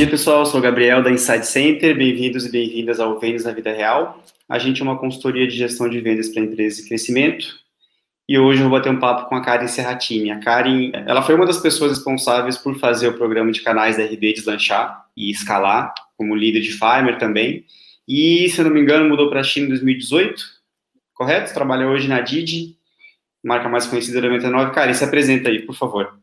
dia, pessoal. Eu sou o Gabriel da Insight Center. Bem-vindos e bem-vindas ao Vendas na Vida Real. A gente é uma consultoria de gestão de vendas para empresas e crescimento. E hoje eu vou bater um papo com a Karen Serratini. A Karen, ela foi uma das pessoas responsáveis por fazer o programa de canais da RB deslanchar e escalar, como líder de Fiverr também. E, se eu não me engano, mudou para a China em 2018, correto? Trabalha hoje na Didi, marca mais conhecida da 99. Karen, se apresenta aí, por favor.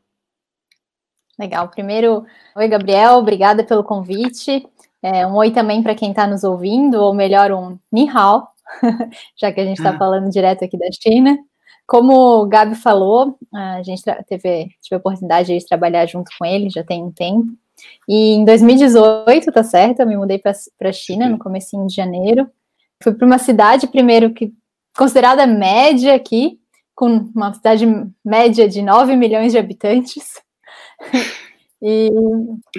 Legal. Primeiro, oi, Gabriel, obrigada pelo convite. É, um oi também para quem está nos ouvindo, ou melhor, um ni hao, já que a gente está ah. falando direto aqui da China. Como o Gabi falou, a gente teve, tive a oportunidade de trabalhar junto com ele, já tem um tempo. E em 2018, tá certo, eu me mudei para a China no comecinho de janeiro. Fui para uma cidade, primeiro, que considerada média aqui, com uma cidade média de 9 milhões de habitantes. E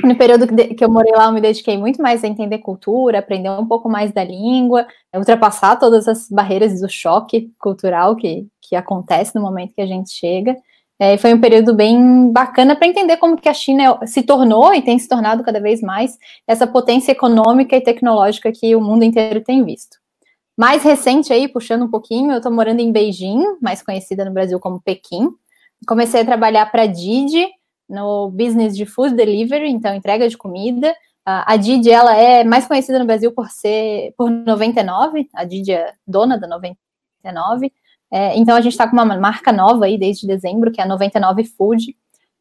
no período que eu morei lá, eu me dediquei muito mais a entender cultura, aprender um pouco mais da língua, ultrapassar todas as barreiras do choque cultural que, que acontece no momento que a gente chega. É, foi um período bem bacana para entender como que a China se tornou e tem se tornado cada vez mais essa potência econômica e tecnológica que o mundo inteiro tem visto. Mais recente aí, puxando um pouquinho, eu estou morando em Beijing, mais conhecida no Brasil como Pequim. Comecei a trabalhar para a Didi, no business de food delivery, então entrega de comida. A Didi, ela é mais conhecida no Brasil por ser por 99, a Didi é dona da 99. É, então a gente está com uma marca nova aí desde dezembro, que é a 99 Food,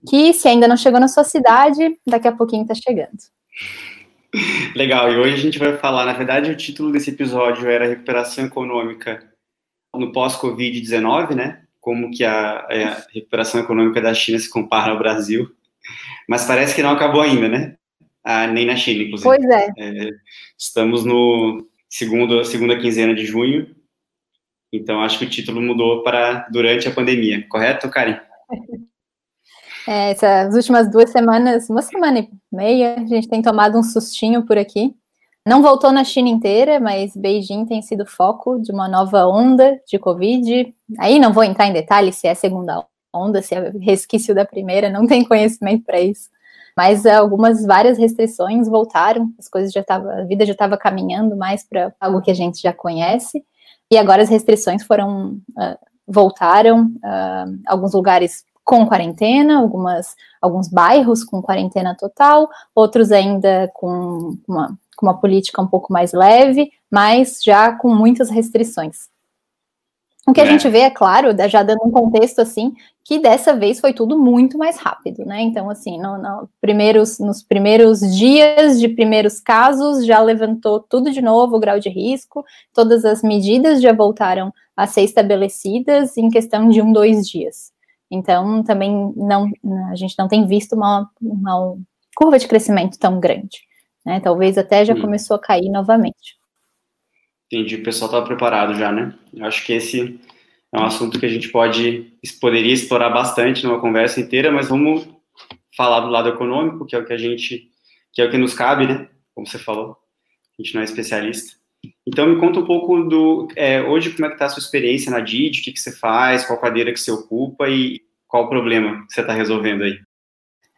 que se ainda não chegou na sua cidade, daqui a pouquinho está chegando. Legal, e hoje a gente vai falar, na verdade, o título desse episódio era Recuperação Econômica no pós-Covid-19, né? Como que a, a, recuperação econômica da China se compara ao Brasil, mas parece que não acabou ainda, né? Ah, nem na China, inclusive. Pois é. é. Estamos no segundo, segunda quinzena de junho, então acho que o título mudou para durante a pandemia, correto, Karen? É, essas últimas duas semanas, uma semana e meia, a gente tem tomado um sustinho por aqui. Não voltou na China inteira, mas Beijing tem sido foco de uma nova onda de Covid. Aí não vou entrar em detalhes se é segunda onda, se é resquício da primeira, não tem conhecimento para isso. Mas algumas várias restrições voltaram, as coisas já estavam, a vida já estava caminhando mais para algo que a gente já conhece. E agora as restrições foram uh, voltaram, uh, alguns lugares com quarentena, algumas, alguns bairros com quarentena total, outros ainda com uma com uma política um pouco mais leve, mas já com muitas restrições. O que a é. gente vê, é claro, já dando um contexto assim, que dessa vez foi tudo muito mais rápido, né? Então, assim, no, no primeiros, nos primeiros dias de primeiros casos, já levantou tudo de novo, o grau de risco, todas as medidas já voltaram a ser estabelecidas em questão de um, dois dias. Então, também não, a gente não tem visto uma, uma curva de crescimento tão grande né? Talvez até já hum. começou a cair novamente. Entendi, o pessoal estava preparado já, né? Eu acho que esse é um assunto que a gente pode, poderia explorar bastante numa conversa inteira, mas vamos falar do lado econômico, que é o que a gente, que é o que nos cabe, né? Como você falou, a gente não é especialista. Então me conta um pouco do, é, hoje como é que está a sua experiência na DID, o que, que você faz, qual cadeira que você ocupa e qual o problema que você está resolvendo aí?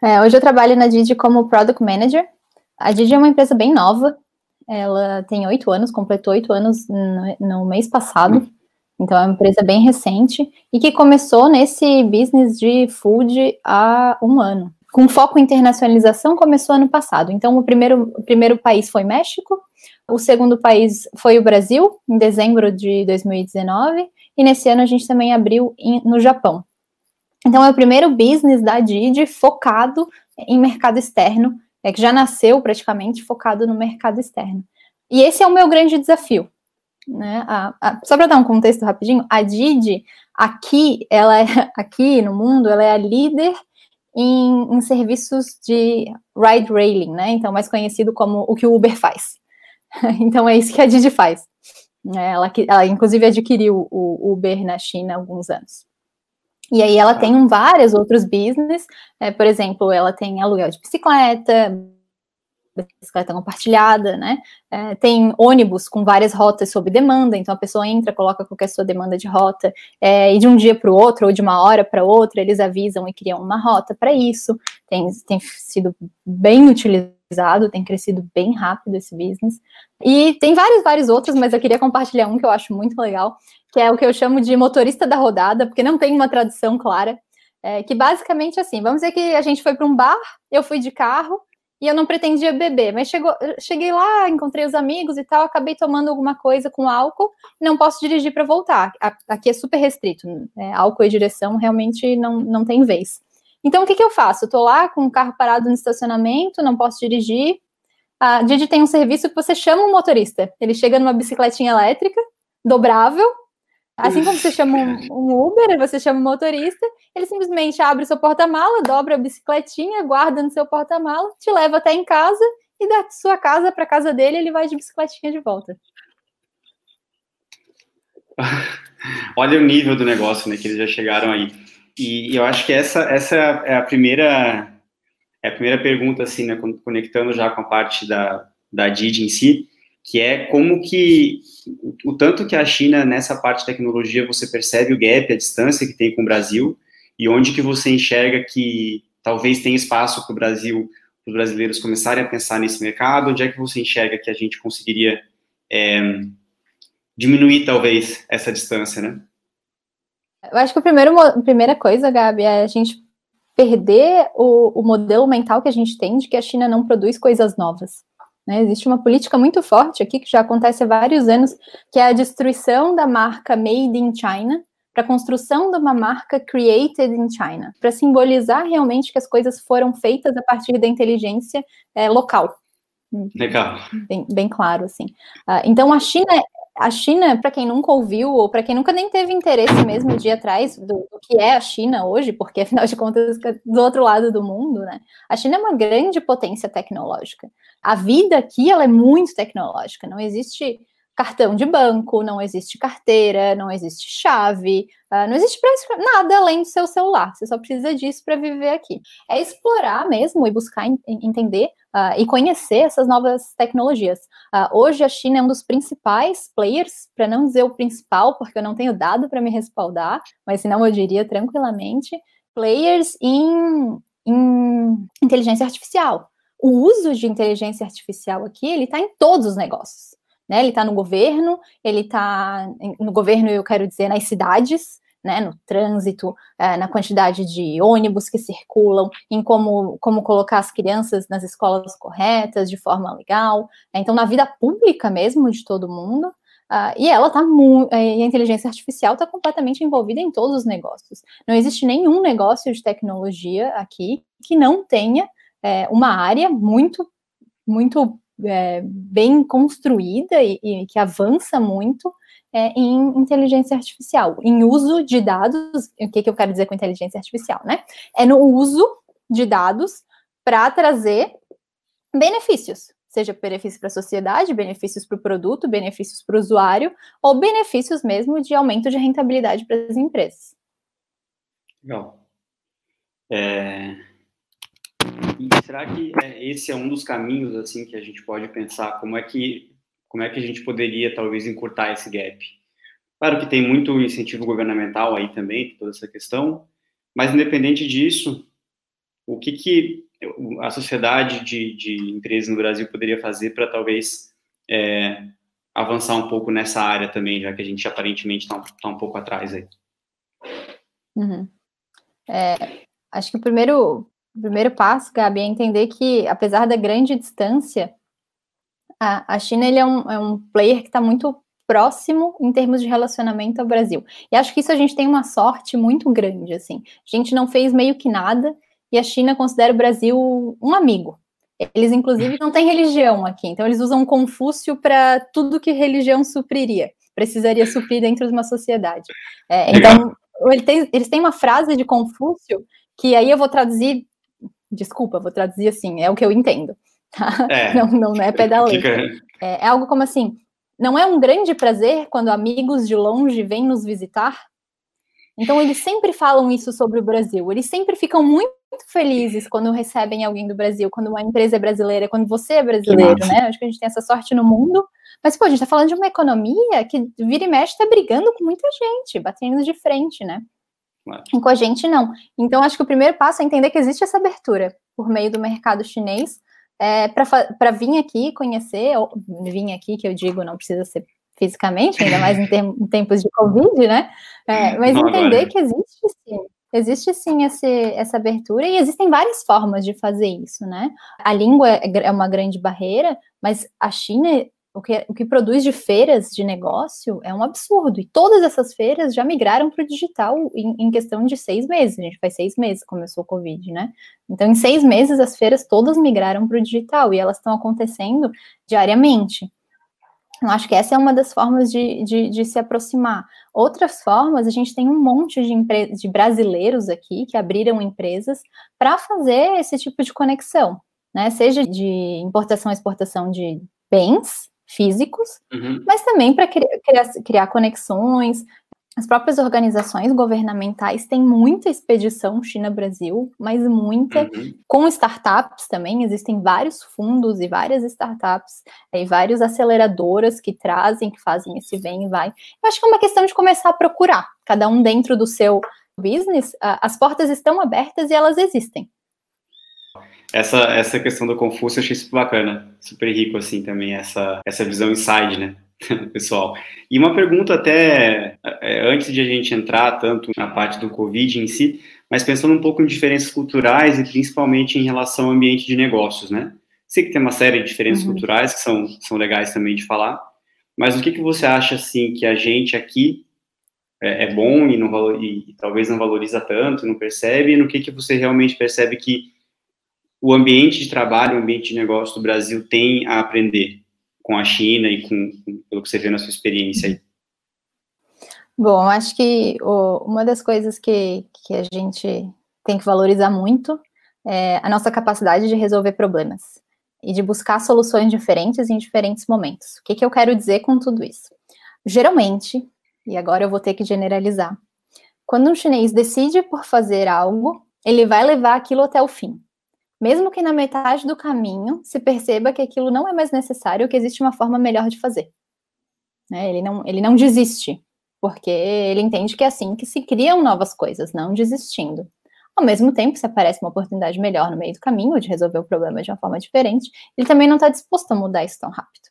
É, hoje eu trabalho na DID como Product Manager, a Didi é uma empresa bem nova, ela tem oito anos, completou oito anos no, no, mês passado, então é uma empresa bem recente e que começou nesse business de food há um ano. Com foco em internacionalização, começou ano passado. Então, o primeiro, o primeiro país foi México, o segundo país foi o Brasil, em dezembro de 2019, e nesse ano a gente também abriu em, no Japão. Então, é o primeiro business da Didi focado em mercado externo é que já nasceu praticamente focado no mercado externo. E esse é o meu grande desafio. Né? A, a, só para dar um contexto rapidinho, a Didi aqui, ela é, aqui no mundo, ela é a líder em, em, serviços de ride railing, né? Então, mais conhecido como o que o Uber faz. então, é isso que a Didi faz. Né? Ela, ela, inclusive, adquiriu o Uber na China há alguns anos. E aí ela tem um, vários outros business, é, por exemplo, ela tem aluguel de bicicleta, bicicleta compartilhada, né? É, tem ônibus com várias rotas sob demanda, então a pessoa entra, coloca qualquer sua demanda de rota, é, e de um dia para o outro, ou de uma hora para outra, eles avisam e criam uma rota para isso. Tem, tem sido bem utilizado tem crescido bem rápido esse business. E tem vários, vários outros, mas eu queria compartilhar um que eu acho muito legal, que é o que eu chamo de motorista da rodada, porque não tem uma tradução clara. É, que basicamente assim, vamos dizer que a gente foi para um bar, eu fui de carro, e eu não pretendia beber, mas chegou, cheguei lá, encontrei os amigos e tal, acabei tomando alguma coisa com álcool, não posso dirigir para voltar. Aqui é super restrito, né? álcool e direção realmente não, não tem vez. Então, o que, que eu faço? Tô lá com o carro parado no estacionamento, não posso dirigir. A Didi tem um serviço que você chama um motorista. Ele chega numa bicicletinha elétrica, dobrável, Assim como você chama um, um, Uber, você chama um motorista, ele simplesmente abre o seu porta-mala, dobra a bicicletinha, guarda no seu porta-mala, te leva até em casa e da sua casa para casa dele ele vai de bicicletinha de volta. Olha o nível do negócio, né, que eles já chegaram aí. E, eu acho que essa, essa é a primeira é a primeira pergunta, assim, né, conectando já com a parte da, da Didi em si, que é como que o tanto que a China nessa parte de tecnologia você percebe o gap, a distância que tem com o Brasil e onde que você enxerga que talvez tem espaço para o Brasil, os brasileiros começarem a pensar nesse mercado, onde é que você enxerga que a gente conseguiria é, diminuir talvez essa distância, né? Eu acho que a primeira, a primeira coisa, Gabi, é a gente perder o, o modelo mental que a gente tem de que a China não produz coisas novas. Né? Existe uma política muito forte aqui, que já acontece há vários anos, que é a destruição da marca Made in China para a construção de uma marca Created in China, para simbolizar realmente que as coisas foram feitas a partir da inteligência é, local. Legal. Bem, bem claro, assim. Uh, então, a China a China, para quem nunca ouviu, ou para quem nunca nem teve interesse mesmo de ir atrás do, do, que é a China hoje, porque afinal de contas, do outro lado do mundo, né? A China é uma grande potência tecnológica. A vida aqui ela é muito tecnológica, não existe cartão de banco, não existe carteira, não existe chave, uh, não existe nada além do seu celular. Você só precisa disso para viver aqui. É explorar mesmo e buscar entender uh, e conhecer essas novas tecnologias. Uh, hoje a China é um dos principais players, para não dizer o principal, porque eu não tenho dado para me respaldar, mas senão eu diria tranquilamente, players em, em inteligência artificial. O uso de inteligência artificial aqui, ele está em todos os negócios. Né? Ele está no governo, ele está no governo, eu quero dizer, nas cidades, né, no trânsito, é, na quantidade de ônibus que circulam, em como, como colocar as crianças nas escolas corretas, de forma legal. Então, na vida pública mesmo de todo mundo. Uh, e ela está muito. A inteligência artificial está completamente envolvida em todos os negócios. Não existe nenhum negócio de tecnologia aqui que não tenha é, uma área muito, muito é, bem construída e, e, que avança muito é, em inteligência artificial, em uso de dados. O que, que eu quero dizer com inteligência artificial, né? É no uso de dados para trazer benefícios, seja benefício para a sociedade, benefícios para o produto, benefícios para o usuário, ou benefícios mesmo de aumento de rentabilidade para as empresas. Legal. É, e será que é, esse é um dos caminhos assim que a gente pode pensar como é que como é que a gente poderia talvez encurtar esse gap? Claro que tem muito incentivo governamental aí também, toda essa questão, mas independente disso, o que que a sociedade de, de empresas no Brasil poderia fazer para talvez é, avançar um pouco nessa área também, já que a gente aparentemente está tá um pouco atrás aí? Uhum. É, acho que o primeiro o primeiro passo, Gabi, é entender que, apesar da grande distância, a, a China ele é, um, é um player que está muito próximo em termos de relacionamento ao Brasil. E acho que isso a gente tem uma sorte muito grande, assim. A gente não fez meio que nada e a China considera o Brasil um amigo. Eles, inclusive, não têm religião aqui, então eles usam Confúcio para tudo que religião supriria, precisaria suprir dentro de uma sociedade. É, então, ele tem, eles têm uma frase de Confúcio que aí eu vou traduzir Desculpa, vou traduzir assim, é o que eu entendo. Tá? É, não, não é pé da letra. É, é algo como assim: não é um grande prazer quando amigos de longe vêm nos visitar? Então, eles sempre falam isso sobre o Brasil. Eles sempre ficam muito felizes quando recebem alguém do Brasil, quando uma empresa é brasileira, quando você é brasileiro, né? Acho que a gente tem essa sorte no mundo. Mas, pô, a gente tá falando de uma economia que vira e mexe tá brigando com muita gente, batendo de frente, né? E com a gente, não. Então, acho que o primeiro passo é entender que existe essa abertura por meio do mercado chinês é, para vir aqui conhecer, ou vir aqui, que eu digo, não precisa ser fisicamente, ainda mais em, em tempos de Covid, né? É, mas não entender que existe sim. Existe sim esse, essa abertura e existem várias formas de fazer isso, né? A língua é, é uma grande barreira, mas a China o que, o que produz de feiras de negócio é um absurdo. E todas essas feiras já migraram para o digital em, em, questão de seis meses. A gente faz seis meses começou o Covid, né? Então, em seis meses, as feiras todas migraram para o digital e elas estão acontecendo diariamente. Eu acho que essa é uma das formas de, de, de, se aproximar. Outras formas, a gente tem um monte de, de brasileiros aqui que abriram empresas para fazer esse tipo de conexão, né? Seja de importação e exportação de bens, físicos, uhum. mas também para criar, criar, criar conexões. As próprias organizações governamentais têm muita expedição China-Brasil, mas muita uhum. com startups também. Existem vários fundos e várias startups e várias aceleradoras que trazem, que fazem esse vem e vai. Eu acho que é uma questão de começar a procurar, cada um dentro do seu business. As portas estão abertas e elas existem essa, essa questão do Confúcio eu achei super bacana, super rico, assim, também, essa, essa visão inside, né, pessoal. E uma pergunta até, é, antes de a gente entrar tanto na parte do Covid em si, mas pensando um pouco em diferenças culturais e principalmente em relação ao ambiente de negócios, né? Sei que tem uma série de diferenças uhum. culturais que são, são legais também de falar, mas o que, que você acha, assim, que a gente aqui é, é bom e, não, e, e talvez não valoriza tanto, não percebe, e no que, que você realmente percebe que o ambiente de trabalho, o ambiente de negócio do Brasil tem a aprender com a China e com, com pelo que você vê na sua experiência aí? Bom, acho que o, uma das coisas que, que a gente tem que valorizar muito é a nossa capacidade de resolver problemas e de buscar soluções diferentes em diferentes momentos. O que, que eu quero dizer com tudo isso? Geralmente, e agora eu vou ter que generalizar, quando um chinês decide por fazer algo, ele vai levar aquilo até o fim mesmo que na metade do caminho se perceba que aquilo não é mais necessário, que existe uma forma melhor de fazer. Né? Ele, não, ele não desiste, porque ele entende que é assim que se criam novas coisas, não desistindo. Ao mesmo tempo, se aparece uma oportunidade melhor no meio do caminho, de resolver o problema de uma forma diferente, ele também não está disposto a mudar isso tão rápido.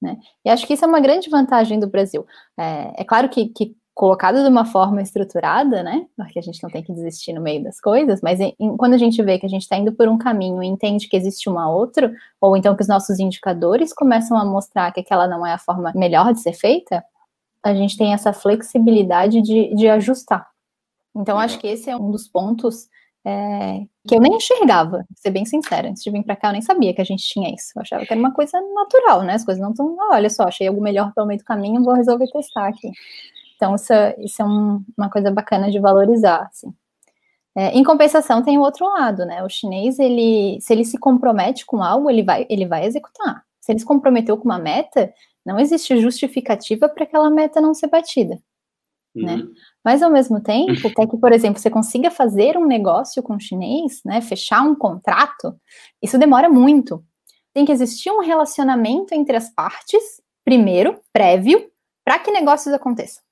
Né? E acho que isso é uma grande vantagem do Brasil. É, é claro que, que colocado de uma forma estruturada, né? Porque a gente não tem que desistir no meio das coisas, mas em, quando a gente vê que a gente está indo por um caminho e entende que existe uma outra, ou então que os nossos indicadores começam a mostrar que aquela não é a forma melhor de ser feita, a gente tem essa flexibilidade de, de ajustar. Então, acho que esse é um dos pontos é, que eu nem enxergava, pra ser bem sincera. Antes de vir para cá, eu nem sabia que a gente tinha isso. Eu achava que era uma coisa natural, né? As coisas não estão, ah, olha só, achei algo melhor pelo meio do caminho, vou resolver testar aqui. Então, isso, é, isso é um, uma coisa bacana de valorizar, assim. É, em compensação, tem o outro lado, né? O chinês, ele, se ele se compromete com algo, ele vai, ele vai executar. Se ele se comprometeu com uma meta, não existe justificativa para aquela meta não ser batida, né? uhum. né? Mas, ao mesmo tempo, até que, por exemplo, você consiga fazer um negócio com o chinês, né? Fechar um contrato, isso demora muito. Tem que existir um relacionamento entre as partes, primeiro, prévio, para que negócios aconteçam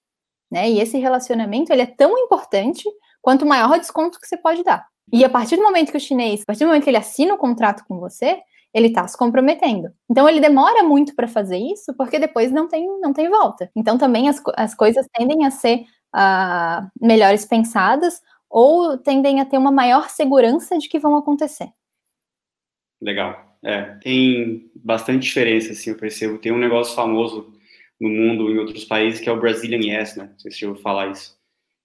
né? E esse relacionamento ele é tão importante quanto maior o desconto que você pode dar. E a partir do momento que o chinês, a partir do momento que ele assina o contrato com você, ele está se comprometendo. Então ele demora muito para fazer isso, porque depois não tem, não tem volta. Então também as, as coisas tendem a ser uh, melhores pensadas ou tendem a ter uma maior segurança de que vão acontecer. Legal. É, tem bastante diferença, assim, eu percebo. Tem um negócio famoso no mundo, em outros países, que é o Brazilian Yes, né? Não sei se você ouviu falar isso.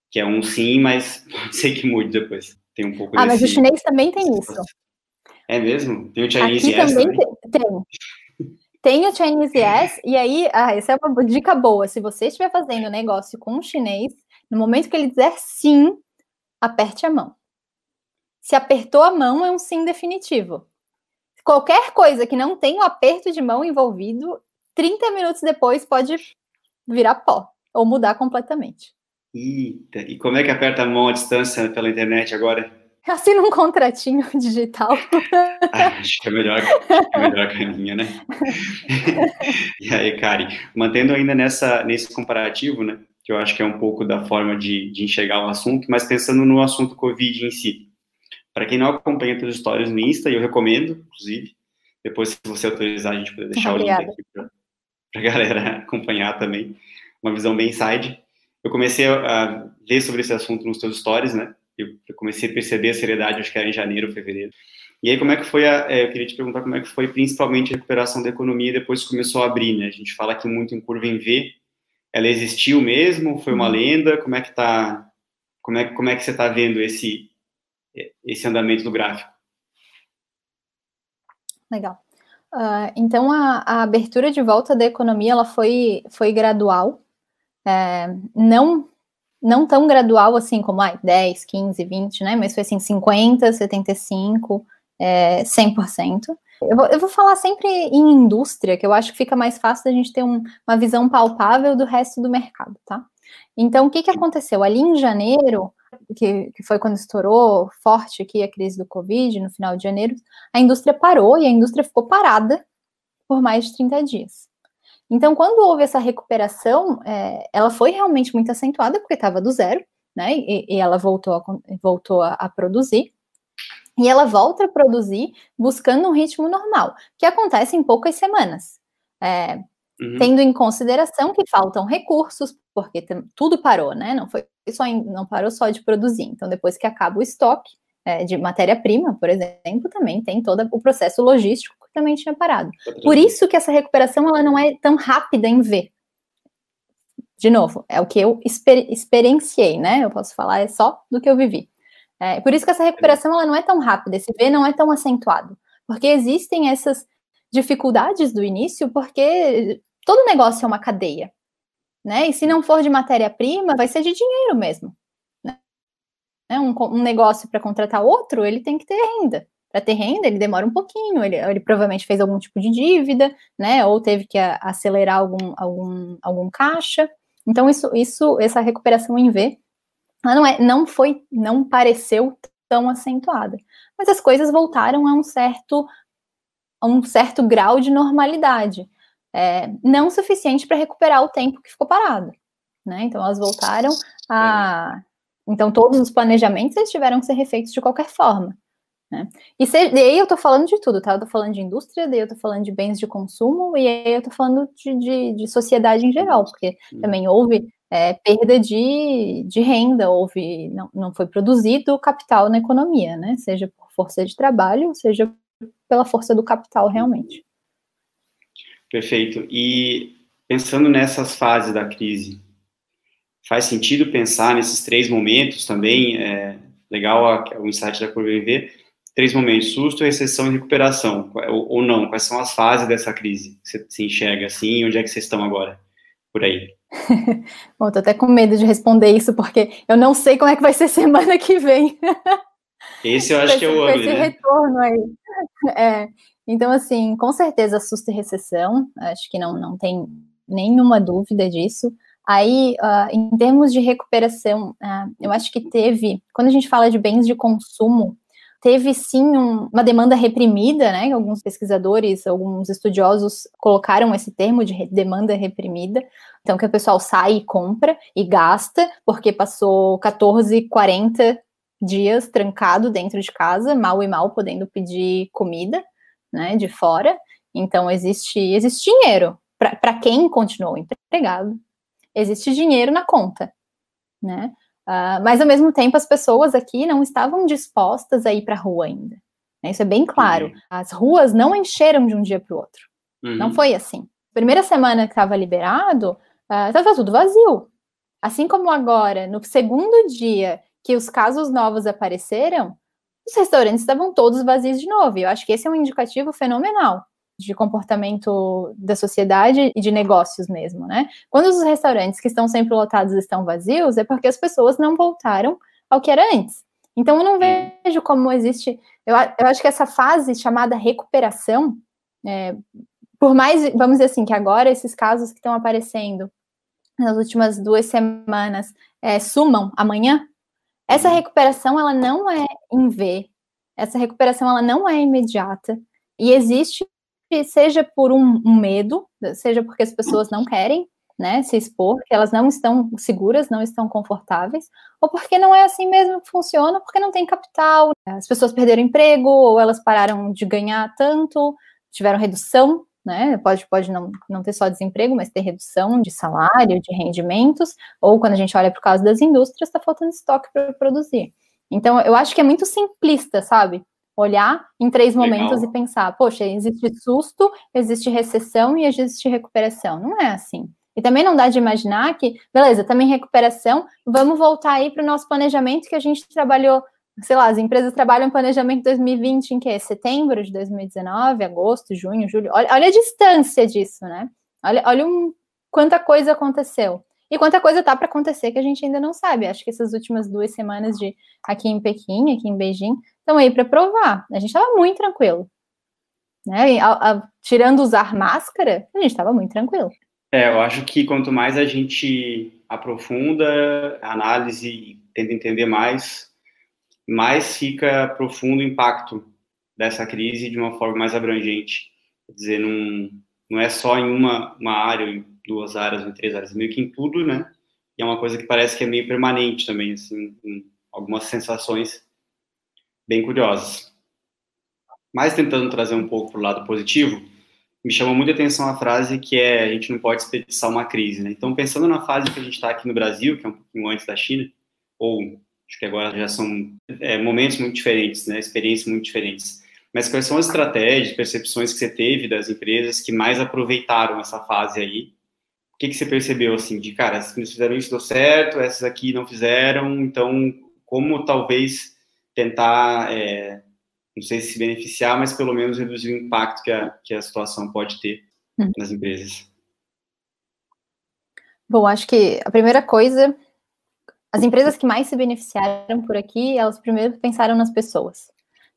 Que é um sim, mas pode ser que mude depois. Tem um pouco Ah, mas o chinês também tem isso. É mesmo? Tem o Chinese Aqui Yes também? Tem. Tem o Chinese Yes, e aí, ah, essa é uma dica boa. Se você estiver fazendo negócio com um chinês, no momento que ele dizer sim, aperte a mão. Se apertou a mão, é um sim definitivo. Qualquer coisa que não tenha um aperto de mão envolvido 30 minutos depois pode virar pó ou mudar completamente. Eita, e como é que aperta a mão à distância pela internet agora? Assina um contratinho digital. Ah, acho que é melhor, é melhor caminho, né? e aí, Kari, mantendo ainda nessa, nesse comparativo, né? Que eu acho que é um pouco da forma de, de enxergar o assunto, mas pensando no assunto Covid em si. Para quem não acompanha as histórias no Insta, eu recomendo, inclusive, Depois, se você autorizar, a gente poder deixar Obrigada. o link aqui para a galera acompanhar também. Uma visão bem inside. Eu comecei a ver sobre esse assunto nos seus stories, né? Eu comecei a perceber a seriedade, acho que era em janeiro, fevereiro. E aí, como é que foi a, é, eu queria te perguntar como é que foi principalmente a recuperação da economia depois que começou a abrir, né? A gente fala aqui muito em curva em V, ela existiu mesmo, foi uma uhum. lenda, como é que tá, como é, como é que você está vendo esse, esse andamento do gráfico? Legal. Uh, então, a, a, abertura de volta da economia, ela foi, foi gradual, é, não não tão gradual assim como ah, 10, 15, 20, né? Mas foi assim, 50, 75, é, 100%. Eu vou, eu vou falar sempre em indústria, que eu acho que fica mais fácil da gente ter um, uma visão palpável do resto do mercado, tá? Então, o que, que aconteceu? Ali em janeiro, que, que foi quando estourou forte aqui a crise do Covid, no final de janeiro, a indústria parou e a indústria ficou parada por mais de 30 dias. Então, quando houve essa recuperação, é, ela foi realmente muito acentuada, porque estava do zero, né? E, e, ela voltou, a, voltou a, a produzir. E ela volta a produzir buscando um ritmo normal, que acontece em poucas semanas. É, uhum. Tendo em consideração que faltam recursos, porque tudo parou, né? Não foi só não parou só de produzir. Então, depois que acaba o estoque é, de matéria-prima, por exemplo, também tem todo o processo logístico que também tinha parado. Por isso que essa recuperação ela não é tão rápida em ver. De novo, é o que eu exper experienciei, né? Eu posso falar é só do que eu vivi. É, por isso que essa recuperação ela não é tão rápida, esse V não é tão acentuado, porque existem essas dificuldades do início, porque todo negócio é uma cadeia, né? E se não for de matéria-prima, vai ser de dinheiro mesmo. Né? Um, um negócio para contratar outro, ele tem que ter renda. Para ter renda, ele demora um pouquinho, ele, ele, provavelmente fez algum tipo de dívida, né? Ou teve que a, acelerar algum, algum, algum caixa. Então, isso, isso, essa recuperação em V ela não, é, não foi, não pareceu tão acentuada. Mas as coisas voltaram a um certo, a um certo grau de normalidade. É, não suficiente para recuperar o tempo que ficou parado. Né? Então elas voltaram a. Então todos os planejamentos eles tiveram que ser refeitos de qualquer forma. Né? E, se, e aí eu estou falando de tudo, tá? Eu estou falando de indústria, daí eu estou falando de bens de consumo, e aí eu estou falando de, de, de, sociedade em geral, porque também houve é, perda de, de renda, houve, não, não foi produzido capital na economia, né? Seja por força de trabalho, seja pela força do capital realmente. Perfeito. E pensando nessas fases da crise, faz sentido pensar nesses três momentos também? É legal o insight da curva três momentos: susto, recessão e recuperação, ou, ou não? Quais são as fases dessa crise? Você se enxerga assim? Onde é que vocês estão agora? Por aí. Bom, tô até com medo de responder isso, porque eu não sei como é que vai ser semana que vem. Esse eu acho esse, que é o esse né? retorno aí. É, então, assim, com certeza susto e recessão, acho que não, não tem nenhuma dúvida disso. Aí, uh, em termos de recuperação, uh, eu acho que teve, quando a gente fala de bens de consumo, teve sim um, uma demanda reprimida, né? Alguns pesquisadores, alguns estudiosos colocaram esse termo de demanda reprimida. Então, que o pessoal sai e compra e gasta, porque passou 14, 40 dias trancado dentro de casa, mal e mal podendo pedir comida, né, de fora. Então, existe, existe dinheiro. Para quem continuou empregado, existe dinheiro na conta, né? Uh, mas ao mesmo tempo as pessoas aqui não estavam dispostas a ir para a rua ainda. Né? Isso é bem claro. Uhum. As ruas não encheram de um dia para o outro. Uhum. Não foi assim. Primeira semana que estava liberado, estava uh, tudo vazio. Assim como agora, no segundo dia que os casos novos apareceram, os restaurantes estavam todos vazios de novo. E eu acho que esse é um indicativo fenomenal de comportamento da sociedade e de negócios mesmo, né? Quando os restaurantes que estão sempre lotados estão vazios, é porque as pessoas não voltaram ao que era antes. Então, eu não vejo como existe. Eu, eu acho que essa fase chamada recuperação, é, por mais, vamos dizer assim, que agora esses casos que estão aparecendo nas últimas duas semanas é, sumam amanhã, essa uhum. recuperação ela não é em V, essa recuperação ela não é imediata. E existe seja por um, um medo, seja porque as pessoas não querem né, se expor, que elas não estão seguras, não estão confortáveis, ou porque não é assim mesmo que funciona, porque não tem capital, as pessoas perderam emprego, ou elas pararam de ganhar tanto, tiveram redução, né? Pode, pode não, não ter só desemprego, mas ter redução de salário, de rendimentos, ou quando a gente olha para o caso das indústrias, está faltando estoque para produzir. Então, eu acho que é muito simplista, sabe? Olhar em três momentos Legal. e pensar, poxa, existe susto, existe recessão e existe recuperação. Não é assim. E também não dá de imaginar que, beleza, também recuperação, vamos voltar aí para o nosso planejamento que a gente trabalhou, sei lá, as empresas trabalham planejamento 2020 em que? Setembro de 2019, agosto, junho, julho. Olha, olha a distância disso, né? Olha, olha um, quanta coisa aconteceu. E quanta coisa tá para acontecer que a gente ainda não sabe. Acho que essas últimas duas semanas de aqui em Pequim, aqui em Beijing, estão aí para provar. A gente estava muito tranquilo. Né? A, a, tirando usar máscara, a gente estava muito tranquilo. É, eu acho que quanto mais a gente aprofunda a análise e tenta entender mais, mais fica profundo o impacto dessa crise de uma forma mais abrangente. Quer dizer, não, não é só em uma, uma área, em duas áreas, em três áreas, meio que em tudo, né? E é uma coisa que parece que é meio permanente também, assim, algumas sensações bem curiosas. Mas tentando trazer um pouco para o lado positivo, me chamou muita atenção a frase que é a gente não pode desperdiçar uma crise, né? Então, pensando na fase que a gente está aqui no Brasil, que é um pouquinho antes da China, ou acho que agora já são é, momentos muito diferentes, né? Experiências muito diferentes. Mas quais são as estratégias, percepções que você teve das empresas que mais aproveitaram essa fase aí? O que, que você percebeu, assim, de, cara, essas empresas fizeram isso, deu certo, essas aqui não fizeram, então, como talvez tentar é, não sei se beneficiar, mas pelo menos reduzir o impacto que a, que a situação pode ter hum. nas empresas. Bom, acho que a primeira coisa, as empresas que mais se beneficiaram por aqui, elas primeiro pensaram nas pessoas.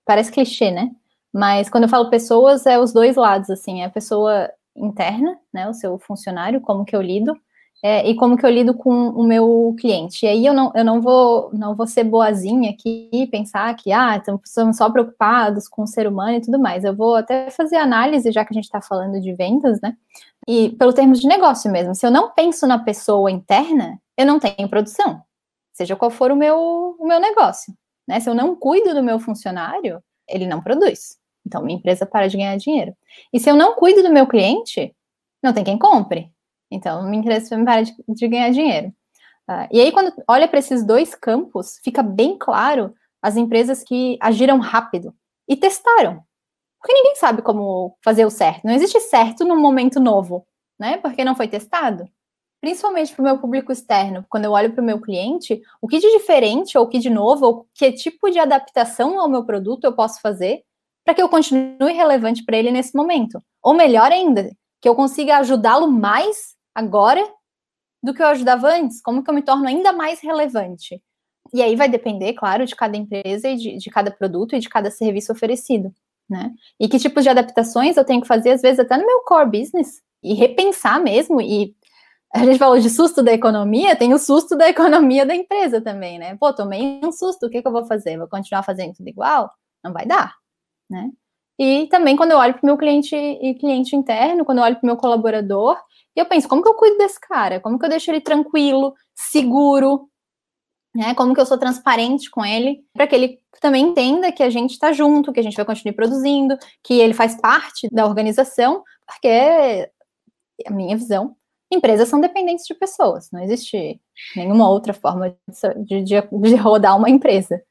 Parece clichê, né? Mas quando eu falo pessoas, é os dois lados, assim, é a pessoa interna, né, o seu funcionário, como que eu lido, é, e como que eu lido com o meu cliente. E aí eu não, eu não vou não vou ser boazinha aqui e pensar que ah, estamos só preocupados com o ser humano e tudo mais. Eu vou até fazer análise, já que a gente está falando de vendas, né? E pelo termos de negócio mesmo. Se eu não penso na pessoa interna, eu não tenho produção, seja qual for o meu, o meu negócio. Né? Se eu não cuido do meu funcionário, ele não produz. Então, minha empresa para de ganhar dinheiro. E se eu não cuido do meu cliente, não tem quem compre. Então, me interessa me parar de, de, ganhar dinheiro. Uh, e aí, quando olha para esses dois campos, fica bem claro as empresas que agiram rápido e testaram. Porque ninguém sabe como fazer o certo. Não existe certo num momento novo, né? Porque não foi testado. Principalmente para o meu público externo, quando eu olho para o meu cliente, o que de diferente, ou o que de novo, ou que tipo de adaptação ao meu produto eu posso fazer para que eu continue relevante para ele nesse momento. Ou melhor ainda, que eu consiga ajudá-lo mais agora do que eu ajudava antes? Como que eu me torno ainda mais relevante? E aí vai depender, claro, de cada empresa e de, de cada produto e de cada serviço oferecido, né? E que tipos de adaptações eu tenho que fazer, às vezes, até no meu core business, e repensar mesmo, e a gente falou de susto da economia, tem o susto da economia da empresa também, né? Pô, tomei um susto, o que, que eu vou fazer? Vou continuar fazendo tudo igual? Não vai dar, né? E também quando eu olho para o meu cliente e cliente interno, quando eu olho para o meu colaborador, eu penso, como que eu cuido desse cara? Como que eu deixo ele tranquilo, seguro? Né? Como que eu sou transparente com ele, para que ele também entenda que a gente está junto, que a gente vai continuar produzindo, que ele faz parte da organização, porque a minha visão, empresas são dependentes de pessoas, não existe nenhuma outra forma de, de, de rodar uma empresa.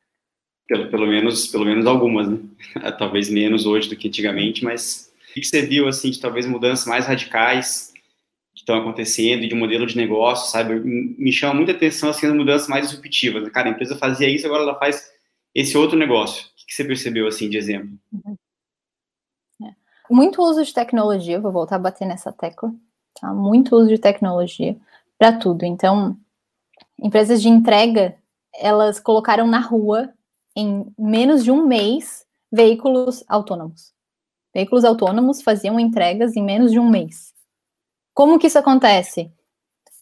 Pelo, pelo, menos, pelo menos algumas, né? Talvez menos hoje do que antigamente, mas o que você viu, assim, de talvez mudanças mais radicais que estão acontecendo de modelo de negócio, sabe? Me chama muita atenção assim, as mudanças mais disruptivas. Né? Cara, a empresa fazia isso, agora ela faz esse outro negócio. O que você percebeu assim de exemplo? Uhum. É. Muito uso de tecnologia, vou voltar a bater nessa tecla. Tá? Muito uso de tecnologia para tudo. Então, empresas de entrega, elas colocaram na rua em menos de um mês veículos autônomos. Veículos autônomos faziam entregas em menos de um mês. Como que isso acontece?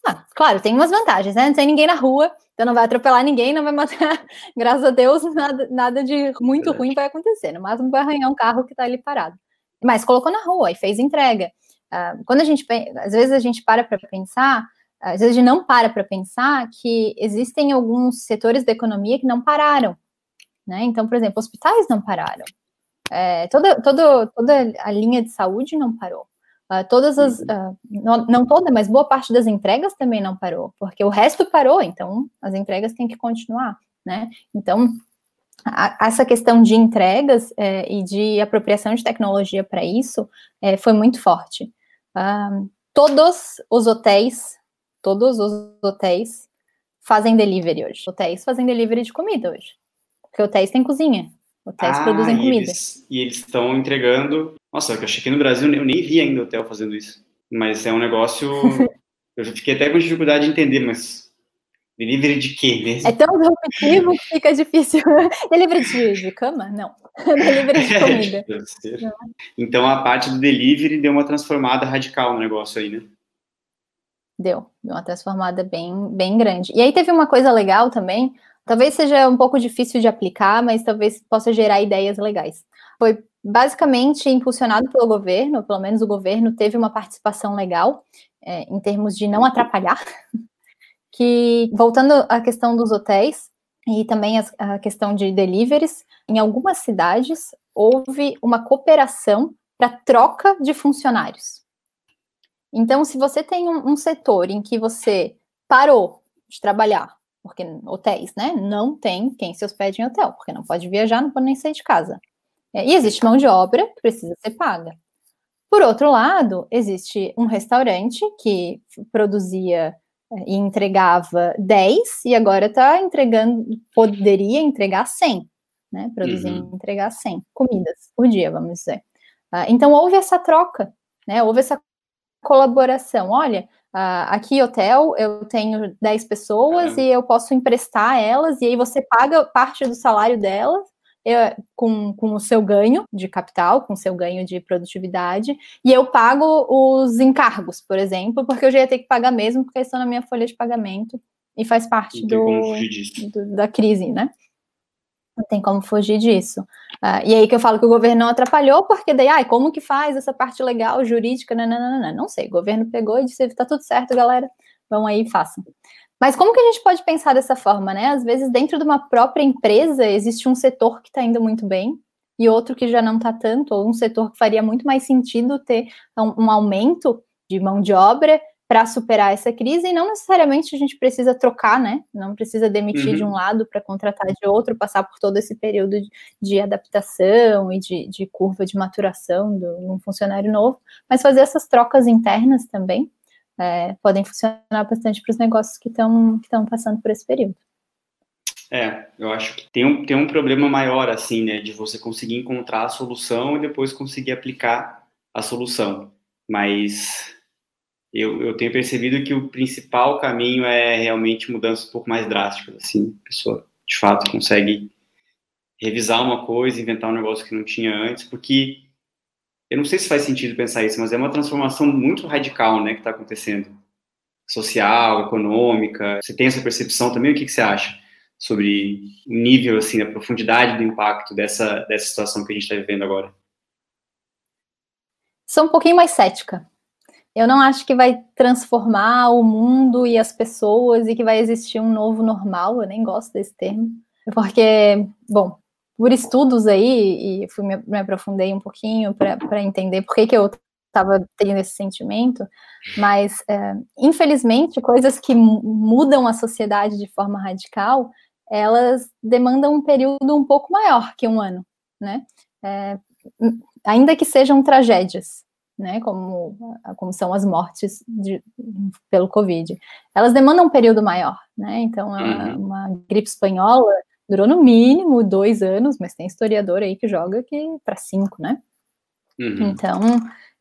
Ah, claro, tem umas vantagens, né? Não tem ninguém na rua, então não vai atropelar ninguém, não vai matar. Graças a Deus, nada, nada de muito ruim vai acontecer. No máximo vai arranhar um carro que está ali parado. Mas colocou na rua e fez entrega. Uh, quando a gente, às vezes a gente para para pensar, às vezes a gente não para para pensar que existem alguns setores da economia que não pararam, né? Então, por exemplo, hospitais não pararam, É, toda, toda, toda a linha de saúde não parou. Uh, todas as, uh, não, não, toda, mas boa parte das entregas também não parou, porque o resto parou, então as entregas têm que continuar, né? Então, a, essa questão de entregas é, e de apropriação de tecnologia para isso é, foi muito forte. Uh, todos os hotéis, todos os hotéis fazem delivery hoje. Hotéis fazem delivery de comida hoje, porque hotéis têm cozinha, hotéis ah, produzem comida. Eles, e eles estão entregando nossa, eu achei que no Brasil eu nem vi ainda hotel fazendo isso. Mas é um negócio. eu já fiquei até com dificuldade de entender, mas. Delivery de quê mesmo? É tão repetitivo que fica difícil. delivery de, de cama? Não. delivery de comida. É, então a parte do delivery deu uma transformada radical no negócio aí, né? Deu, deu uma transformada bem, bem grande. E aí teve uma coisa legal também, talvez seja um pouco difícil de aplicar, mas talvez possa gerar ideias legais. Foi basicamente impulsionado pelo governo, pelo menos o governo teve uma participação legal é, em termos de não atrapalhar, que voltando à questão dos hotéis e também a, questão de deliveries, em algumas cidades houve uma cooperação para troca de funcionários. Então, se você tem um, um setor em que você parou de trabalhar, porque hotéis, né, não tem quem se hospede em hotel, porque não pode viajar, não pode nem sair de casa. É, e existe mão de obra que precisa ser paga. Por outro lado, existe um restaurante que produzia e entregava 10 e agora está entregando, poderia entregar 100, né? Produzir uhum. e entregar 100 comidas por dia, vamos dizer. Uh, então, houve essa troca, né? Houve essa colaboração. Olha, uh, aqui hotel eu tenho 10 pessoas uhum. e eu posso emprestar elas, e aí você paga parte do salário delas com, com o seu ganho de capital, com o seu ganho de produtividade, e eu pago os encargos, por exemplo, porque eu já ia ter que pagar mesmo, porque estão na minha folha de pagamento e faz parte do, do, da crise, né? Não tem como fugir disso. Uh, e aí que eu falo que o governo não atrapalhou, porque daí, ai, como que faz essa parte legal, jurídica, não, não, não, não, não sei. O governo pegou e disse, tá tudo certo, galera, vão aí e façam. Mas como que a gente pode pensar dessa forma, né? Às vezes, dentro de uma própria empresa, existe um setor que está indo muito bem e outro que já não está tanto, ou um setor que faria muito mais sentido ter um, um aumento de mão de obra para superar essa crise, e não necessariamente a gente precisa trocar, né? Não precisa demitir uhum. de um lado para contratar de outro, passar por todo esse período de, de adaptação e de, de, curva de maturação de um funcionário novo, mas fazer essas trocas internas também é, podem funcionar bastante para os negócios que estão que passando por esse período. É, eu acho que tem um, tem um problema maior, assim, né, de você conseguir encontrar a solução e depois conseguir aplicar a solução. Mas eu, eu tenho percebido que o principal caminho é realmente mudanças um pouco mais drásticas, assim, a pessoa, de fato, consegue revisar uma coisa, inventar um negócio que não tinha antes, porque eu não sei se faz sentido pensar isso, mas é uma transformação muito radical, né, que está acontecendo. Social, econômica. Você tem essa percepção também? O que, que você acha sobre o nível, assim, a profundidade do impacto dessa, dessa situação que a gente está vivendo agora? Sou um pouquinho mais cética. Eu não acho que vai transformar o mundo e as pessoas e que vai existir um novo normal. Eu nem gosto desse termo. Porque, bom, por estudos aí, e fui me, me aprofundei um pouquinho para entender por que, que eu estava tendo esse sentimento, mas é, infelizmente coisas que mudam a sociedade de forma radical, elas demandam um período um pouco maior que um ano, né? É, ainda que sejam tragédias, né? Como, como são as mortes de, pelo Covid, elas demandam um período maior, né? Então, a, uhum. uma gripe espanhola durou no mínimo dois anos, mas tem historiador aí que joga que para cinco, né? Uhum. Então,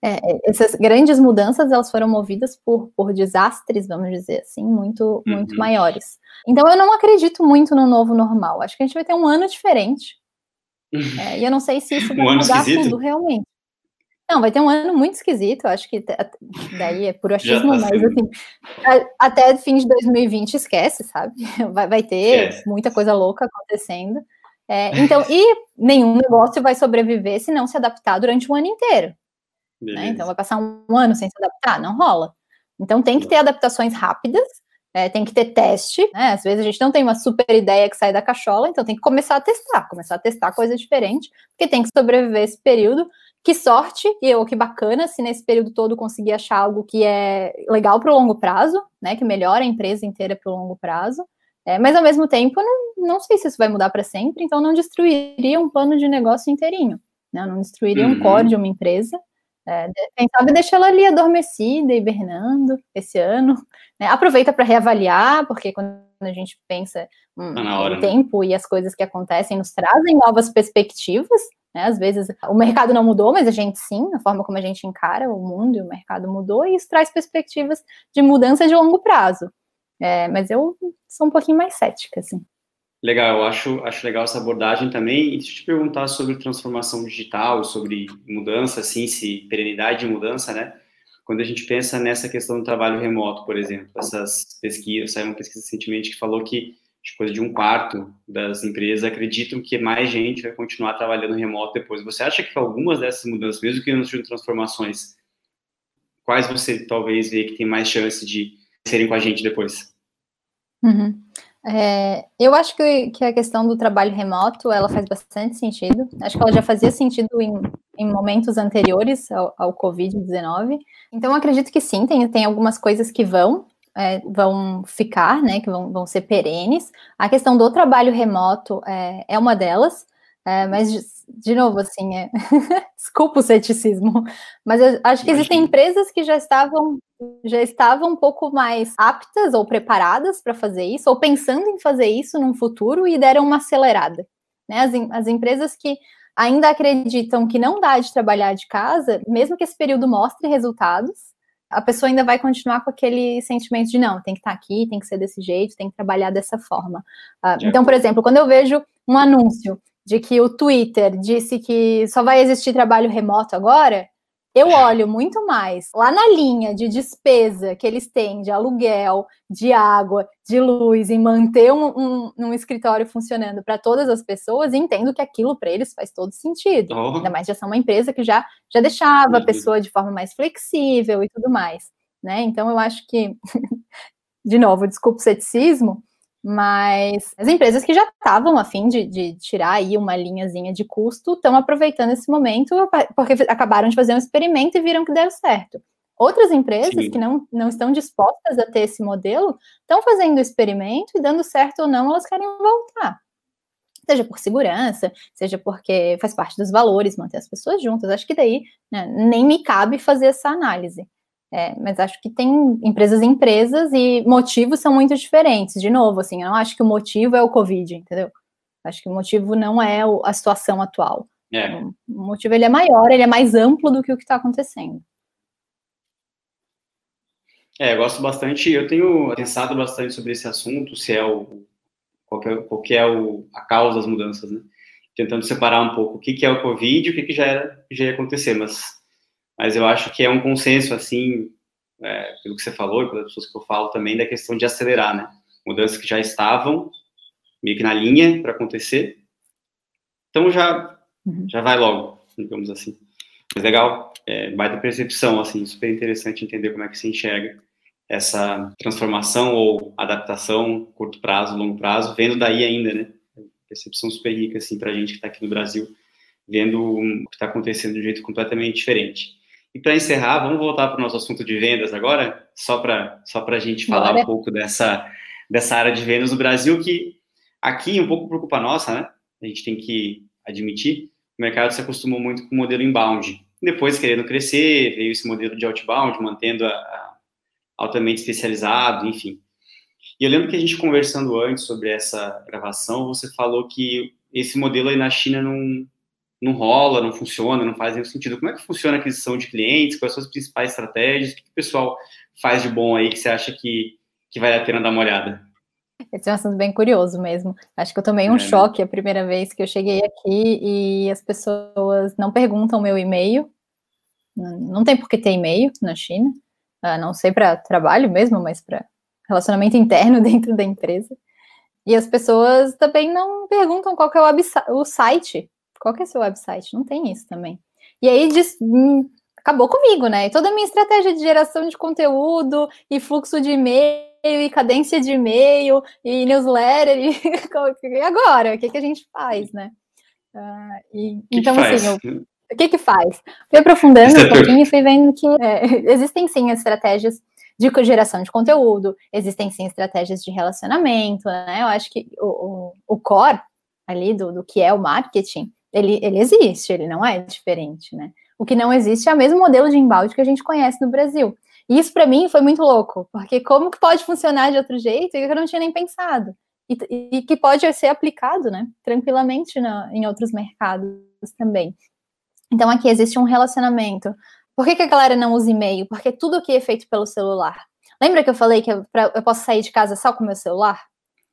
é, é, essas grandes mudanças elas foram movidas por, por desastres, vamos dizer assim, muito, uhum. muito maiores. Então, eu não acredito muito no novo normal. Acho que a gente vai ter um ano diferente. É, e eu não sei se isso vai um mudar tudo realmente. Não, vai ter um ano muito esquisito, acho que daí é por achismo, tá mas assim, até fim de 2020 esquece, sabe? Vai, vai ter esquece. muita coisa louca acontecendo. É, então, e nenhum negócio vai sobreviver se não se adaptar durante um ano inteiro. Né? Então, vai passar um ano sem se adaptar? Não rola. Então, tem que ter adaptações rápidas é, tem que ter teste, né? Às vezes a gente não tem uma super ideia que sai da cachola, então tem que começar a testar, começar a testar coisa diferente, porque tem que sobreviver esse período. Que sorte, e eu, que bacana se nesse período todo conseguir achar algo que é legal para o longo prazo, né? Que melhora a empresa inteira para o longo prazo. É, mas ao mesmo tempo, não, não sei se isso vai mudar para sempre, então não destruiria um plano de negócio inteirinho, né? Não destruiria uhum. um core de uma empresa. É, quem sabe deixa ela ali adormecida, hibernando esse ano. Né? Aproveita para reavaliar, porque quando a gente pensa hum, tá hora, o né? tempo e as coisas que acontecem nos trazem novas perspectivas. Né? Às vezes o mercado não mudou, mas a gente sim, a forma como a gente encara o mundo e o mercado mudou, e isso traz perspectivas de mudança de longo prazo. É, mas eu sou um pouquinho mais cética, assim. Legal, eu acho, acho legal essa abordagem também. E deixa eu te perguntar sobre transformação digital, sobre mudança, assim, se perenidade de mudança, né? Quando a gente pensa nessa questão do trabalho remoto, por exemplo, essas pesquisas, saiu uma pesquisa recentemente que falou que coisa de um quarto das empresas acreditam que mais gente vai continuar trabalhando remoto depois. Você acha que algumas dessas mudanças, mesmo que não sejam transformações, quais você talvez vê que tem mais chance de serem com a gente depois? Uhum. É, eu acho que, que, a questão do trabalho remoto, ela faz bastante sentido. Acho que ela já fazia sentido em, em momentos anteriores ao, ao Covid-19. Então, acredito que sim, tem, tem algumas coisas que vão, é, vão ficar, né, que vão, vão ser perenes. A questão do trabalho remoto é, é uma delas, é, mas, de, de, novo, assim, é... desculpa o ceticismo, mas eu acho que existem empresas que já estavam já estavam um pouco mais aptas ou preparadas para fazer isso, ou pensando em fazer isso num futuro e deram uma acelerada. Né? As, as empresas que ainda acreditam que não dá de trabalhar de casa, mesmo que esse período mostre resultados, a pessoa ainda vai continuar com aquele sentimento de não, tem que estar tá aqui, tem que ser desse jeito, tem que trabalhar dessa forma. Uh, então, por exemplo, quando eu vejo um anúncio de que o Twitter disse que só vai existir trabalho remoto agora, eu olho muito mais lá na linha de despesa que eles têm de aluguel, de água, de luz e manter um, um, um escritório funcionando para todas as pessoas e entendo que aquilo para eles faz todo sentido. Oh. Ainda mais já são uma empresa que já, já deixava a pessoa de forma mais flexível e tudo mais. Né? Então eu acho que, de novo, desculpa o ceticismo, mas as empresas que já estavam a fim de, de, tirar aí uma linhazinha de custo estão aproveitando esse momento porque acabaram de fazer um experimento e viram que deu certo. Outras empresas Sim. que não, não estão dispostas a ter esse modelo estão fazendo o experimento e dando certo ou não, elas querem voltar. Seja por segurança, seja porque faz parte dos valores manter as pessoas juntas. Acho que daí né, nem me cabe fazer essa análise. É, mas acho que tem empresas e empresas e motivos são muito diferentes. De novo, assim, eu não acho que o motivo é o Covid, entendeu? Acho que o motivo não é a situação atual. É. O motivo ele é maior, ele é mais amplo do que o que está acontecendo. É, eu gosto bastante, eu tenho pensado bastante sobre esse assunto, se é o qual é, qual é o, a causa das mudanças, né? Tentando separar um pouco o que, que é o Covid e o que, que já, era, já ia acontecer, mas mas eu acho que é um consenso, assim, é, pelo que você falou e pelas pessoas que eu falo também, da questão de acelerar, né? Mudanças que já estavam meio que na linha para acontecer, então já, uhum. já vai logo, digamos assim. Mas legal, é, baita percepção, assim, super interessante entender como é que se enxerga essa transformação ou adaptação, curto prazo, longo prazo, vendo daí ainda, né? Percepção super rica, assim, para a gente que está aqui no Brasil, vendo o que está acontecendo de um jeito completamente diferente. E para encerrar, vamos voltar para o nosso assunto de vendas agora, só para só a gente falar Bora. um pouco dessa, dessa área de vendas no Brasil, que aqui, um pouco por culpa nossa, né? A gente tem que admitir, o mercado se acostumou muito com o modelo inbound. Depois, querendo crescer, veio esse modelo de outbound, mantendo a, a altamente especializado, enfim. E eu lembro que a gente conversando antes sobre essa gravação, você falou que esse modelo aí na China não, não rola, não funciona, não faz nenhum sentido. Como é que funciona a aquisição de clientes? Quais são as principais estratégias? O que o pessoal faz de bom aí que você acha que, que vale a pena dar uma olhada? Esse é um assunto bem curioso mesmo. Acho que eu tomei um é, né? choque a primeira vez que eu cheguei aqui e as pessoas não perguntam meu e-mail. Não tem por que ter e-mail na China, não sei para trabalho mesmo, mas para relacionamento interno dentro da empresa. E as pessoas também não perguntam qual é o, o site qual que é seu website? Não tem isso também. E aí diz, hum, acabou comigo, né? E toda a minha estratégia de geração de conteúdo e fluxo de e-mail e cadência de e-mail e newsletter e, e agora o que, que a gente faz, né? Uh, e, que então que assim, eu, o que que faz? Fui aprofundando um pouquinho e fui vendo que é, existem sim estratégias de geração de conteúdo, existem sim estratégias de relacionamento, né? Eu acho que o, o, o core ali do, do que é o marketing, ele, ele existe, ele não é diferente, né? O que não existe é o mesmo modelo de embalde que a gente conhece no Brasil. E isso para mim foi muito louco, porque como que pode funcionar de outro jeito eu não tinha nem pensado. E, e que pode ser aplicado, né, tranquilamente na, em outros mercados também. Então aqui existe um relacionamento. Por que, que a galera não usa e-mail? Porque tudo aqui é feito pelo celular. Lembra que eu falei que eu, pra, eu posso sair de casa só com o meu celular?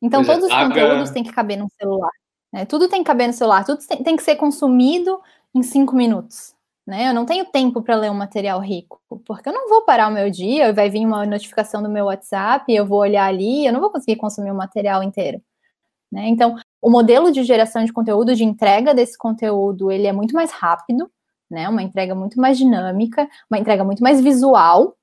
Então pois é, todos é, os conteúdos têm que caber no celular. Né? Tudo tem que caber no celular, tudo tem, tem que ser consumido em cinco minutos né? Eu não tenho tempo para ler um material rico, porque eu não vou parar o meu dia, vai vir uma notificação do meu WhatsApp, eu vou olhar ali, eu não vou conseguir consumir o material inteiro. Né? Então, o modelo de geração de conteúdo, de entrega desse conteúdo, ele é muito mais rápido, né? Uma entrega muito mais dinâmica, uma entrega muito mais visual,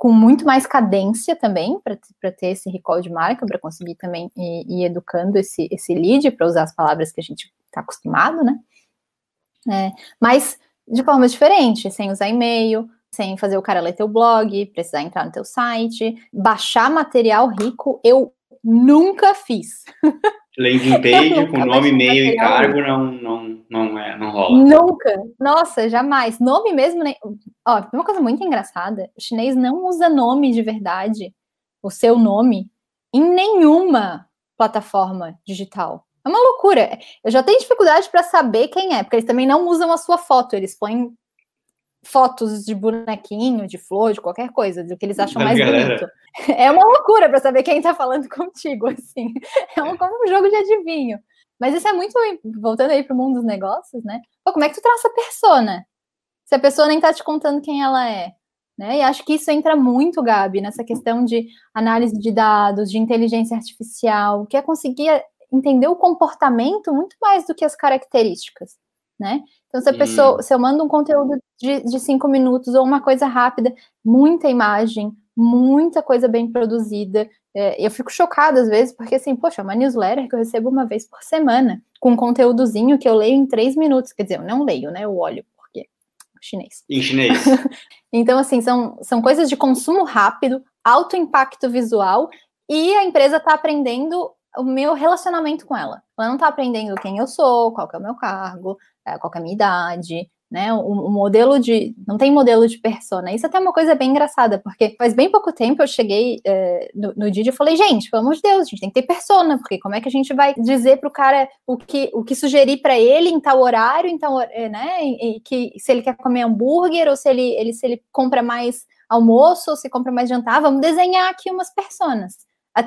com muito mais cadência também, para ter esse recall de marca, para conseguir também ir, ir, educando esse, esse lead, para usar as palavras que a gente está acostumado, né? É, mas de forma diferente, sem usar e-mail, sem fazer o cara ler teu blog, precisar entrar no teu site, baixar material rico, eu nunca fiz. Landing page com nome, e-mail e cargo não, não, não, é, não rola. Nunca. Nossa, jamais. Nome mesmo. Nem... Ó, uma coisa muito engraçada: o chinês não usa nome de verdade, o seu nome, em nenhuma plataforma digital. É uma loucura. Eu já tenho dificuldade para saber quem é, porque eles também não usam a sua foto, eles põem fotos de bonequinho, de flor, de qualquer coisa, do que eles acham mais galera. bonito. É uma loucura para saber quem está falando contigo, assim. É um, como um jogo de adivinho. Mas isso é muito, voltando aí para o mundo dos negócios, né? Pô, como é que tu traça a persona? Se a pessoa nem está te contando quem ela é. Né? E acho que isso entra muito, Gabi, nessa questão de análise de dados, de inteligência artificial, que é conseguir entender o comportamento muito mais do que as características, né? Então, se a pessoa, hum. se eu mando um conteúdo de, de cinco minutos ou uma coisa rápida, muita imagem, muita coisa bem produzida, é, eu fico chocada às vezes, porque assim, poxa, é uma newsletter que eu recebo uma vez por semana, com um conteúdozinho que eu leio em três minutos, quer dizer, eu não leio, né? Eu olho, porque chinês. Em chinês. então, assim, são, são coisas de consumo rápido, alto impacto visual, e a empresa está aprendendo o meu relacionamento com ela. Ela não está aprendendo quem eu sou, qual é o meu cargo, é, qual é a minha idade, né? O, o, modelo de. Não tem modelo de persona. Isso é até é uma coisa bem engraçada, porque faz bem pouco tempo eu cheguei é, no, no dia e falei, gente, pelo amor de Deus, a gente tem que ter persona, porque como é que a gente vai dizer para o cara o que, o que sugerir para ele em tal horário, tal, é, né? E, e, que se ele quer comer hambúrguer, ou se ele, ele, se ele compra mais almoço, ou se compra mais jantar, vamos desenhar aqui umas personas.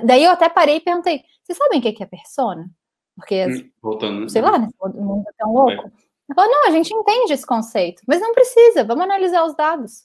Daí eu até parei e perguntei: vocês sabem o que é persona? Porque, hum, Voltando. sei lá, né, o mundo é tão louco. Falou, não, a gente entende esse conceito, mas não precisa, vamos analisar os dados.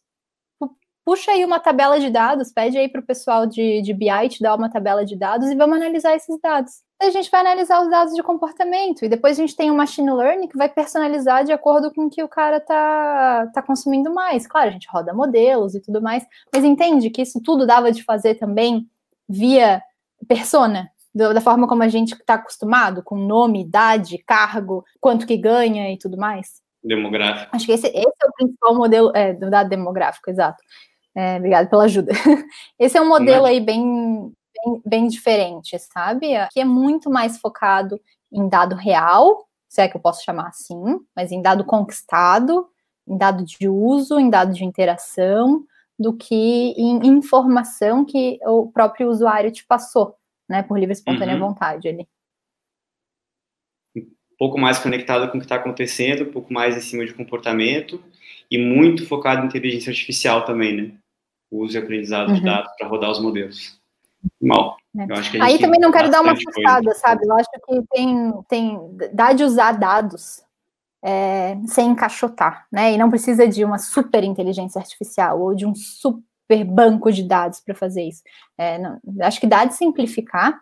Puxa aí uma tabela de dados, pede aí para o pessoal de, de BI te dar uma tabela de dados e vamos analisar esses dados. a gente vai analisar os dados de comportamento e depois a gente tem um machine learning que vai personalizar de acordo com o que o cara tá, tá consumindo mais. Claro, a gente roda modelos e tudo mais, mas entende que isso tudo dava de fazer também via persona, da forma como a gente está acostumado, com nome, idade, cargo, quanto que ganha e tudo mais? Demográfico. Acho que esse, esse é o principal modelo é, do dado demográfico, exato. É, obrigada pela ajuda. Esse é um modelo aí bem, bem, bem diferente, sabe? Que é muito mais focado em dado real, se é que eu posso chamar assim, mas em dado conquistado, em dado de uso, em dado de interação, do que em informação que o próprio usuário te passou, né, por livre e espontânea uhum. vontade ali. Um pouco mais conectado com o que está acontecendo, um pouco mais em cima de comportamento e muito focado em inteligência artificial também, né? O uso e aprendizado uhum. de dados para rodar os modelos. Mal. É. Aí também não quero dar uma assustada, sabe? Eu acho que tem, tem dá de usar dados é, sem encaixotar, né? E não precisa de uma super inteligência artificial ou de um super banco de dados para fazer isso. É, não, acho que dá de simplificar,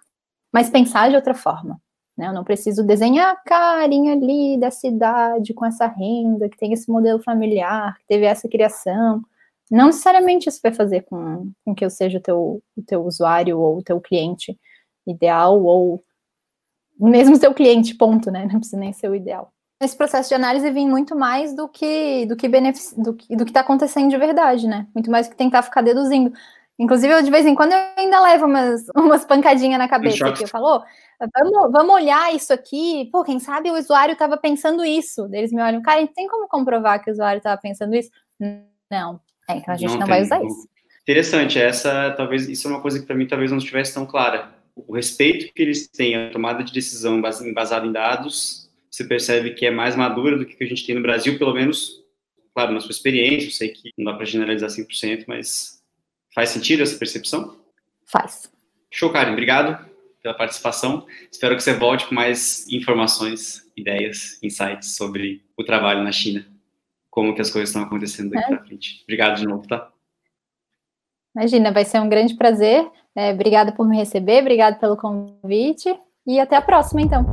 mas pensar de outra forma. Né? Eu não preciso desenhar a carinha ali da cidade com essa renda, que tem esse modelo familiar, que teve essa criação. Não necessariamente isso vai fazer com, com que eu seja o teu, o teu usuário ou o teu cliente ideal, ou mesmo seu cliente, ponto, né? Não precisa nem ser o ideal. Esse processo de análise vem muito mais do que do que benefici do que do que está acontecendo de verdade, né? Muito mais do que tentar ficar deduzindo. Inclusive, eu, de vez em quando eu ainda levo umas, umas pancadinhas na cabeça que eu falo, vamos, vamos olhar isso aqui, pô, quem sabe o usuário estava pensando isso. Eles me olham, cara, tem como comprovar que o usuário estava pensando isso? Não. É, então a gente não, não vai usar isso. Interessante, essa talvez isso é uma coisa que para mim talvez não estivesse tão clara. O respeito que eles têm à tomada de decisão embasada em dados, você percebe que é mais madura do que a gente tem no Brasil, pelo menos, claro, na sua experiência, eu sei que não dá para generalizar 100%, mas faz sentido essa percepção? Faz. Show, Karen, obrigado pela participação. Espero que você volte com mais informações, ideias, insights sobre o trabalho na China como que as coisas estão acontecendo daqui é. para frente. Obrigado de novo, tá? Imagina, vai ser um grande prazer. É, obrigada por me receber, obrigado pelo convite e até a próxima, então.